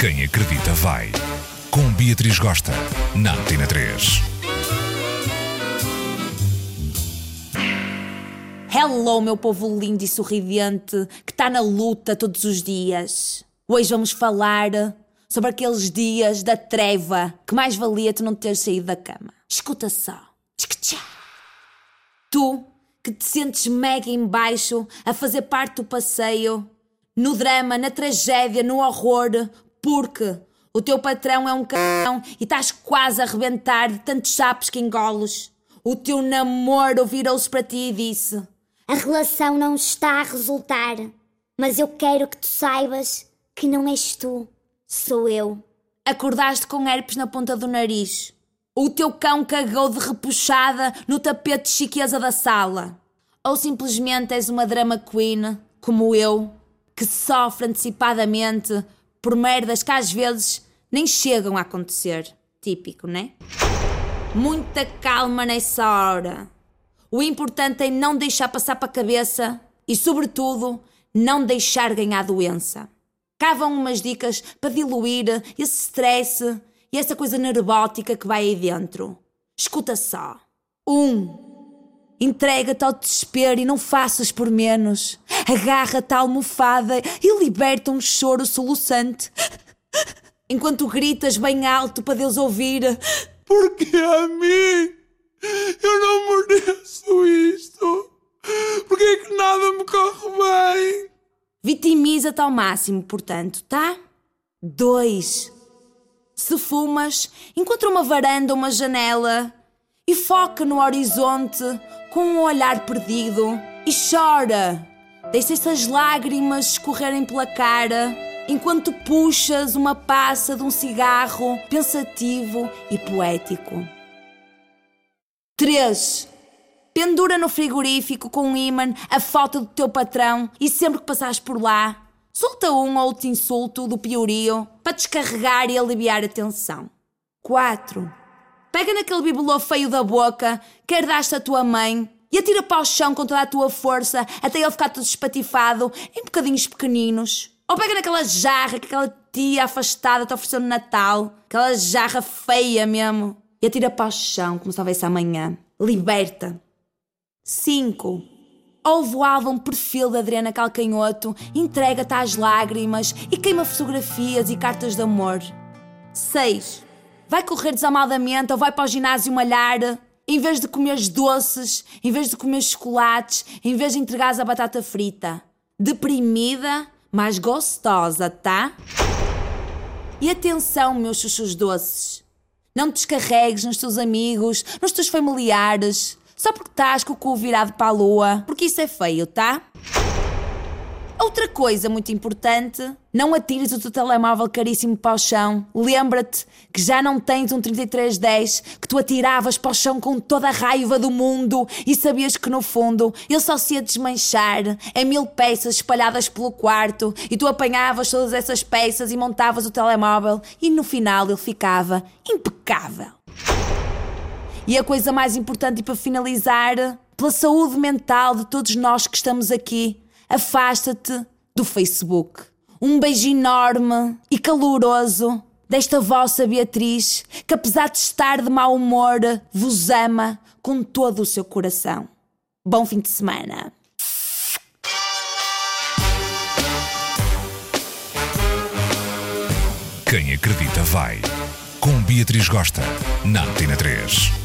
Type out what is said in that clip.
Quem acredita vai. Com Beatriz Gosta, na Antena 3. Hello, meu povo lindo e sorridente que está na luta todos os dias. Hoje vamos falar sobre aqueles dias da treva que mais valia tu não ter saído da cama. Escuta só. Tu que te sentes mega em baixo a fazer parte do passeio, no drama, na tragédia, no horror, porque o teu patrão é um cão e estás quase a arrebentar de tantos sapos que engoles. O teu namoro virou-se para ti e disse: A relação não está a resultar, mas eu quero que tu saibas que não és tu, sou eu. Acordaste com herpes na ponta do nariz. O teu cão cagou de repuxada no tapete de chiqueza da sala. Ou simplesmente és uma drama queen, como eu, que sofre antecipadamente por merdas que às vezes nem chegam a acontecer. Típico, né? Muita calma nessa hora. O importante é não deixar passar para a cabeça e, sobretudo, não deixar ganhar doença. Cá vão umas dicas para diluir esse stress e essa coisa nervótica que vai aí dentro. Escuta só. Um. Entrega-te ao desespero e não faças por menos. Agarra-te à almofada e liberta um choro soluçante. Enquanto gritas bem alto para Deus ouvir. Porque a mim? Eu não mereço isto. Porque é que nada me corre bem? Vitimiza-te ao máximo, portanto, tá? Dois. Se fumas, encontra uma varanda ou uma janela e foca no horizonte com um olhar perdido e chora. Deixa essas lágrimas escorrerem pela cara enquanto puxas uma passa de um cigarro pensativo e poético. 3. Pendura no frigorífico com um ímã a foto do teu patrão e sempre que passares por lá, solta um ou outro insulto do piorio para descarregar e aliviar a tensão. 4. Pega naquele bibelô feio da boca que herdaste a tua mãe e atira para o chão com toda a tua força até ele ficar todo espatifado em bocadinhos pequeninos. Ou pega naquela jarra que aquela tia afastada te ofereceu no Natal, aquela jarra feia mesmo, e atira para o chão como se houvesse amanhã. Liberta. 5. Ouve o álbum Perfil da Adriana Calcanhoto, entrega-te às lágrimas e queima fotografias e cartas de amor. 6. Vai correr desamadamente ou vai para o ginásio malhar. Em vez de comeres doces, em vez de comer chocolates, em vez de entregares a batata frita. Deprimida, mais gostosa, tá? E atenção, meus chuchos doces. Não te descarregues nos teus amigos, nos teus familiares, só porque estás com o cu virado para a lua, porque isso é feio, tá? Outra coisa muito importante, não atires o teu telemóvel caríssimo para o chão. Lembra-te que já não tens um 3310 que tu atiravas para o chão com toda a raiva do mundo e sabias que no fundo ele só se ia desmanchar em mil peças espalhadas pelo quarto e tu apanhavas todas essas peças e montavas o telemóvel e no final ele ficava impecável. E a coisa mais importante e para finalizar, pela saúde mental de todos nós que estamos aqui, afasta-te do Facebook. Um beijo enorme e caloroso desta vossa Beatriz, que apesar de estar de mau humor, vos ama com todo o seu coração. Bom fim de semana. Quem acredita vai. Com Beatriz Gosta, na Antena 3.